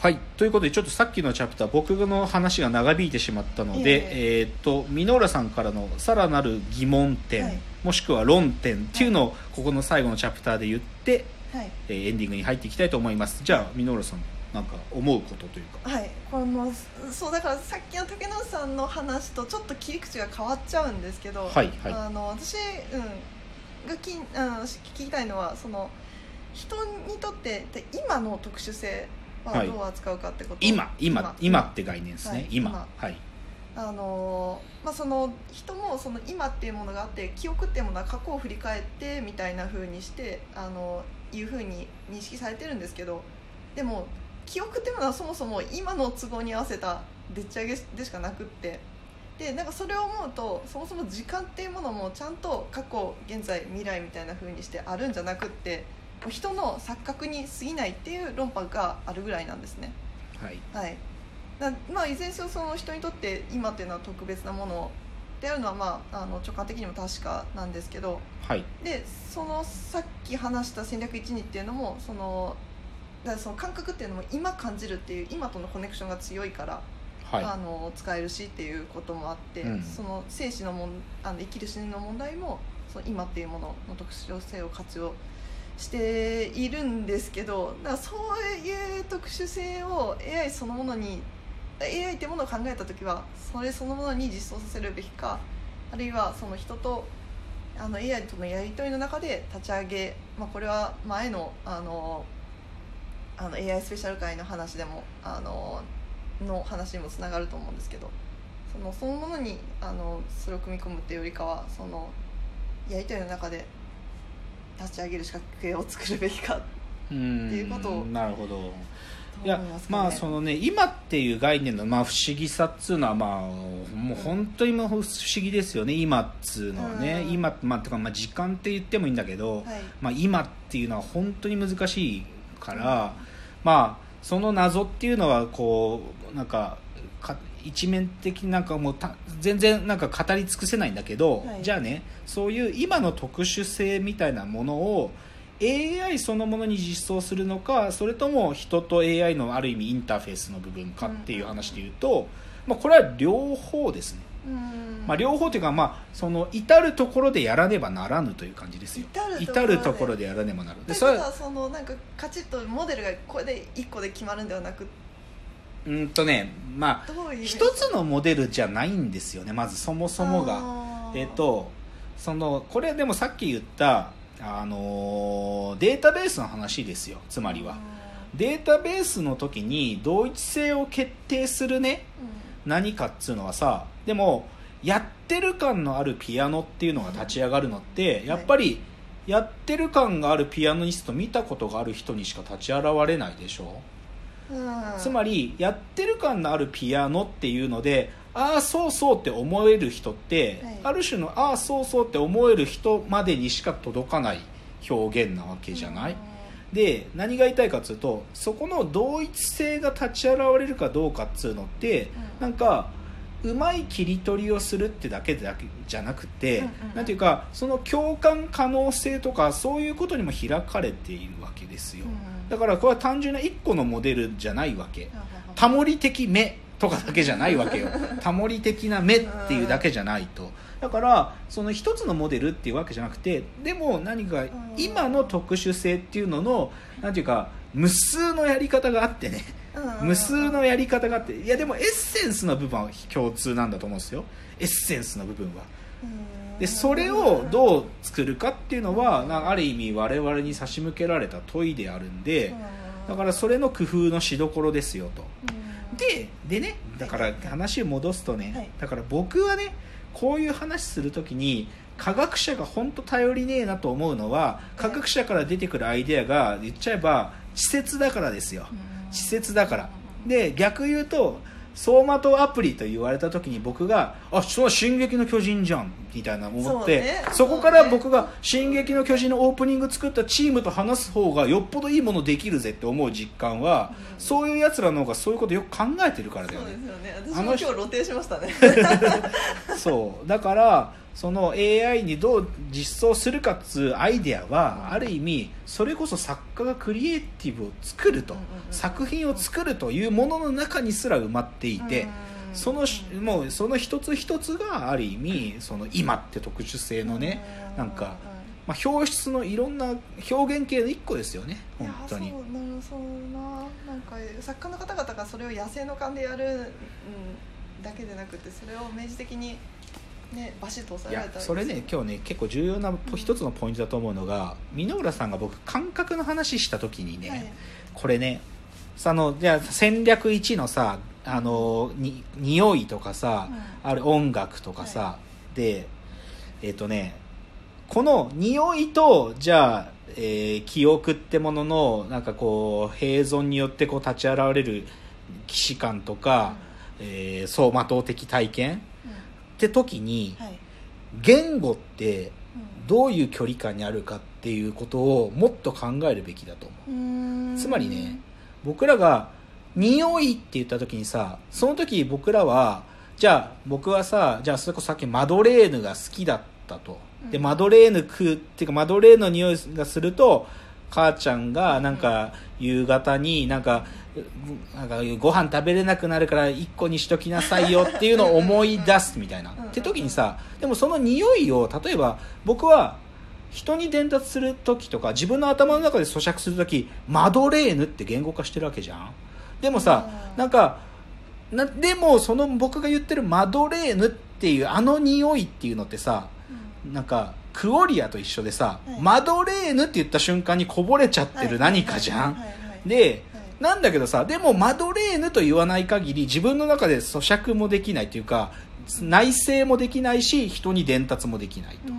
はい。ということでちょっとさっきのチャプター僕の話が長引いてしまったので、えーっと箕浦さんからのさらなる疑問点、はい。もしくは論点っていうのをここの最後のチャプターで言って、はい。えーエンディングに入っていきたいと思います。じゃあ箕浦さんなんか思うことというか。はい。このそうだからさっきの竹野さんの話とちょっと切り口が変わっちゃうんですけど、はいはい。あの私、うん、がき、うん、聞きたいのはその人にとってで今の特殊性ははい。どう扱うかってこと、今今今。って概念ですね、はい今。今。はい。あのまあ、その人もその今っていうものがあって記憶っていうものは過去を振り返ってみたいな風にしてあのいう風に認識されてるんですけどでも記憶っていうものはそもそも今の都合に合わせたでっち上げでしかなくってでなんかそれを思うとそもそも時間っていうものもちゃんと過去現在未来みたいな風にしてあるんじゃなくって人の錯覚に過ぎないっていう論破があるぐらいなんですね。はい。はい、なまあいずれにせよその人にとって今っていうのは特別なものであるのは、まあ、あの直感的にも確かなんですけどはい。でそのさっき話した戦略12っていうのもそのだその感覚っていうのも今感じるっていう今とのコネクションが強いから、はい。あの使えるしっていうこともあって、うん。その生死のもんあの生きる死ぬの問題もその今っていうものの特殊性を活用してしているんですけどだからそういう特殊性を AI そのものに AI ってものを考えた時はそれそのものに実装させるべきかあるいはその人とあの AI とのやり取りの中で立ち上げ、まあ、これは前のあのあの AI スペシャル会の話でもあのの話にもつながると思うんですけどそのそのものにあのそれを組み込むっていうよりかはそのやり取りの中で立ち上げる仕掛けを作るべきか。うってんいうことをなるほど。といやまあそのね今っていう概念のまあ不思議さっつうのはまあもう本当にもう不思議ですよね。今っつうのはね、うん。今まあてかまあ時間って言ってもいいんだけど、はい。まあ今っていうのは本当に難しいから、まあその謎っていうのはこうなんかか一面的になんかもうた全然なんか語り尽くせないんだけど、はい。じゃあねそういう今の特殊性みたいなものを AI そのものに実装するのかそれとも人と AI のある意味インターフェースの部分かっていう話で言うと、まあ、これは両方ですね、うん。まあ、両方というか、まあ、その至る所でやらねばならぬという感じですよ。至るところで。至る所でやらねばならぬ。でそれはそのなんかカチッとモデルがこれで1個で決まるんではなくうんとねまあ一つのモデルじゃないんですよねまずそもそもが。えっ、とそのこれでもさっき言ったあのーデータベースの話ですよつまりは。データベースの時に同一性を決定するねう何かっつうのはさでもやってる感のあるピアノっていうのが立ち上がるのってやっぱりやってる感があるピアノニスト見たことがある人にしか立ち現れないでしょ？んうんつまりやってる感のあるピアノっていうのでああそうそうって思える人って、はい。ある種のああそうそうって思える人までにしか届かない表現なわけじゃない、で何が言いたいかっつうとそこの同一性が立ち現れるかどうかっつうのって、うん。なんかうまい切り取りをするってだけだけじゃなくて、うんうんうん。なんていうかその共感可能性とかそういうことにも開かれているわけですよ、うんだからこれは単純な1個のモデルじゃないわけ。うんタモリ的目とかだけじゃないわけよ。タモリ的な目っていうだけじゃないと。だからその一つのモデルっていうわけじゃなくてでも何か今の特殊性っていうののなんていうか無数のやり方があってね。うん無数のやり方があっていやでもエッセンスの部分は共通なんだと思うんですよ。エッセンスの部分は。うん。でそれをどう作るかっていうのはなある意味我々に差し向けられた問いであるんでだからそれの工夫のしどころですよと。うん。ででねだから話を戻すとね、はい。だから僕はねこういう話するときに科学者が本当頼りねえなと思うのは科学者から出てくるアイデアが言っちゃえば稚拙だからですよ。うん稚拙だから。で逆言うと走馬灯アプリと言われた時に僕が「あそれは進撃の巨人じゃん」みたいな思ってそ,、そこから僕が「進撃の巨人」のオープニング作ったチームと話す方がよっぽどいいものできるぜって思う実感は、うん。そういうやつらの方がそういうことよく考えてるからだよそうでねすよね。私も今日露呈しましたね。そう。だからその AI にどう実装するかっつうアイデアは、うん。ある意味それこそ作家がクリエイティブを作ると、作品を作るというものの中にすら埋まっていて、うんそのしもうその一つ一つがある意味その今って特殊性のね、うなんかまあ、表出のいろんな表現系の一個ですよね本当に。そうなななんか作家の方々がそれを野生の勘でやる、うん、だけでなくてそれを明示的にねバシッといや抑えられたらそれね今日ね結構重要なポ一つのポイントだと思うのが箕浦さんが僕感覚の話した時にね、はい。これねそのじゃあ戦略1のさあのに匂いとかさ、ある音楽とかさ、はでえっ、とねこの匂いとじゃあ、えー記憶ってもののなんかこう併存によってこう立ち現れる既視感とか、えー走馬灯的体験うん。って時にはい。言語ってうん。どういう距離感にあるかっていうことをもっと考えるべきだと思う。うーん。つまりね僕らが匂いって言った時にさその時僕らはじゃあ僕はさじゃあそれこそさっきマドレーヌが好きだったと。でうん。マドレーヌ食うっていうかマドレーヌの匂いがすると母ちゃんがなんか夕方になんかうなんかご飯食べれなくなるから1個にしときなさいよっていうのを思い出すみたいな。うん。って時にさでもその匂いを例えば僕は人に伝達する時とか自分の頭の中で咀嚼する時マドレーヌって言語化してるわけじゃんでもさうんなんかなでもその僕が言ってるマドレーヌっていうあの匂いっていうのってさうん。なんかクオリアと一緒でさ、はい。マドレーヌって言った瞬間にこぼれちゃってる何かじゃん、ではい。なんだけどさでもマドレーヌと言わない限り自分の中で咀嚼もできないというか内省もできないし人に伝達もできないと。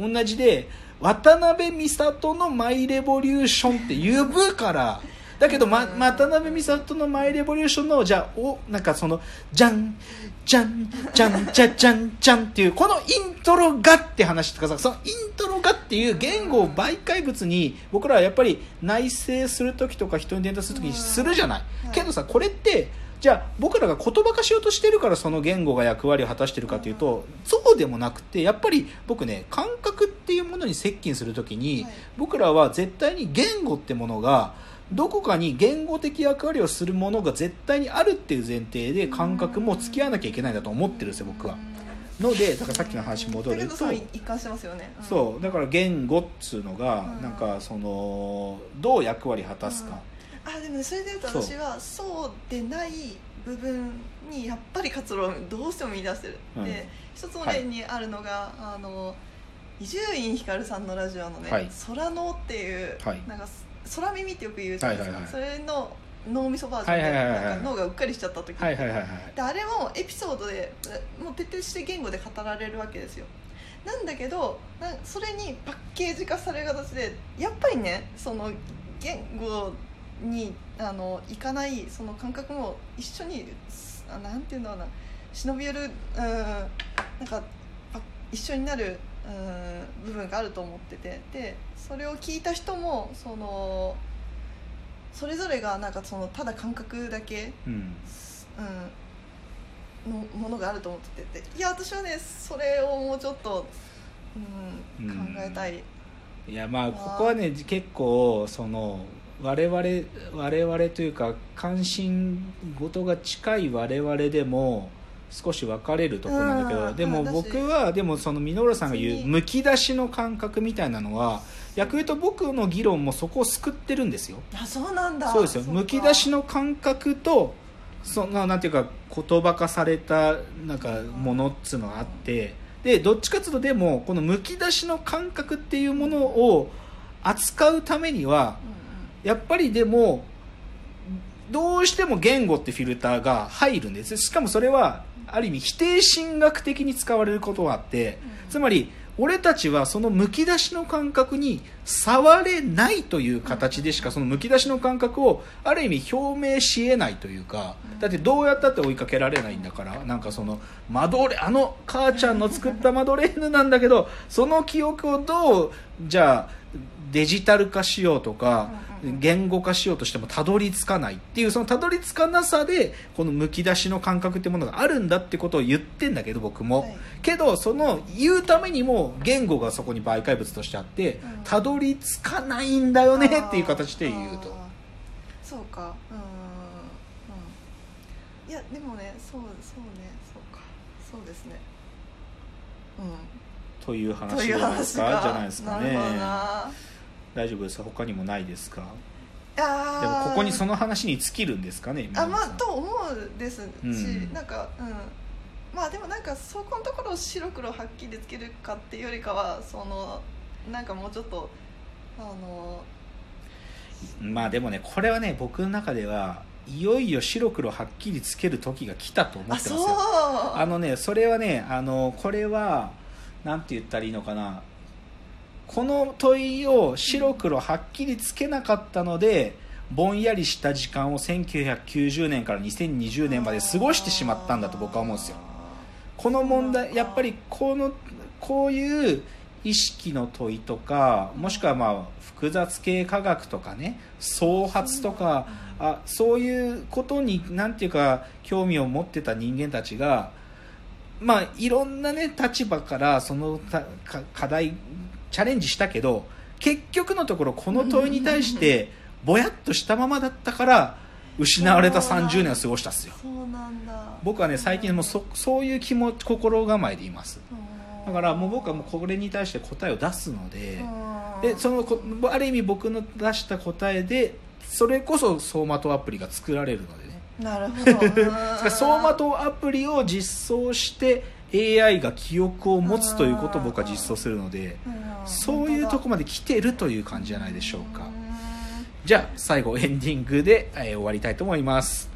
うん。同じで渡辺美里の「マイ・レボリューション」って呼ぶからだけど、ま、うん渡辺美里の「マイ・レボリューションの」じゃあおなんかその「じゃんじゃんじゃんじゃじゃんじゃん」っていうこのイントロがって話とかさそのイントロがっていう言語を媒介物に僕らはやっぱり内省する時とか人に伝達する時にするじゃない、うんけどさこれってじゃあ僕らが言葉化しようとしてるからその言語が役割を果たしてるかというと、そうでもなくてやっぱり僕ね感覚っていうものに接近するときに、はい。僕らは絶対に言語ってものがどこかに言語的役割をするものが絶対にあるっていう前提で感覚も付き合わなきゃいけないんだと思ってるんですよ僕は。のでだからさっきの話に戻ると。だけどそれ一貫してますよね。うん。そう。だから言語っつうのがうん。なんかそのどう役割果たすか、あでもねそれでいうと私はそうでない部分にやっぱり活路をどうしても見出してる、うん。で一つの例にあるのが、あの伊集院光さんのラジオのね「はい。空の」っていう、はい。なんか空耳ってよく言うじゃないですか、はいはいそれの脳みそバージョンではいはいはいはい。なんか脳がうっかりしちゃった時、はいはいはいはい。であれもエピソードでもう徹底して言語で語られるわけですよ。なんだけどなそれにパッケージ化される形でやっぱりねその言語にあのいかないその感覚も一緒にあなんていうんだろうな。忍び寄るうんなんかパ一緒になるうん部分があると思ってて。でそれを聞いた人もそのそれぞれがなんかそのただ感覚だけうん。うん、のものがあると思ってて。いや私はねそれをもうちょっと、うん、うん考えたい、いやまあ。ここはね結構その我々我々というか関心事が近い我々でも少し分かれるところなんだけど、うんでも僕はでもその箕浦さんが言うむき出しの感覚みたいなのは逆に言うと僕の議論もそこを救ってるんですよ。あそうなんだ。そうですよ。むき出しの感覚とそのなんていうか言葉化されたなんかものっつうのがあってでどっちかっていうとでもこのむき出しの感覚っていうものを扱うためにはうん。やっぱりでもどうしても言語ってフィルターが入るんです。しかもそれはある意味否定神学的に使われることがあってうん。つまり俺たちはそのむき出しの感覚に触れないという形でしかそのむき出しの感覚をある意味表明しえないというかだってどうやったって追いかけられないんだからなんかそのマドレあの母ちゃんの作ったマドレーヌなんだけどその記憶をどうじゃあデジタル化しようとか言語化しようとしてもたどり着かないっていうそのたどり着かなさでこのむき出しの感覚っていうものがあるんだってことを言ってんだけど僕も、はい。けどその言うためにも言語がそこに媒介物としてあってうん。たどり着かないんだよねっていう形で言うと。そうか。うん。うん。いやでもねそうそうね。そうか。そうですね。うん。というと話じゃないです話か。かじゃないですかね大丈夫ですか？他にもないですか？あー。でもここにその話に尽きるんですかねあまあと思うですし、うん。なんかうん。まあでもなんかそこのところを白黒はっきりつけるかっていうよりかはそのなんかもうちょっとあのまあでもねこれはね僕の中ではいよいよ白黒はっきりつける時が来たと思ってますよ。あのねそれはねあのこれはなんて言ったらいいのかなこの問いを白黒はっきりつけなかったのでぼんやりした時間を1990年から2020年まで過ごしてしまったんだと僕は思うんですよ。この問題やっぱりこのこういう意識の問いとかもしくはまあ複雑系科学とかね創発とかあそういうことになんていうか興味を持ってた人間たちがまあいろんなね立場からその課題チャレンジしたけど結局のところこの問いに対してぼやっとしたままだったから失われた30年を過ごしたっすよ。僕はね最近もうそそういう気持ち心構えでいます。だからもう僕はもうこれに対して答えを出すのででそのこある意味僕の出した答えでそれこそ走馬灯アプリが作られるのでね。なるほど。走馬灯アプリを実装して AI が記憶を持つということを僕は実装するのでそういうとこまで来てるという感じじゃないでしょうか。じゃあ最後エンディングで、えー終わりたいと思います。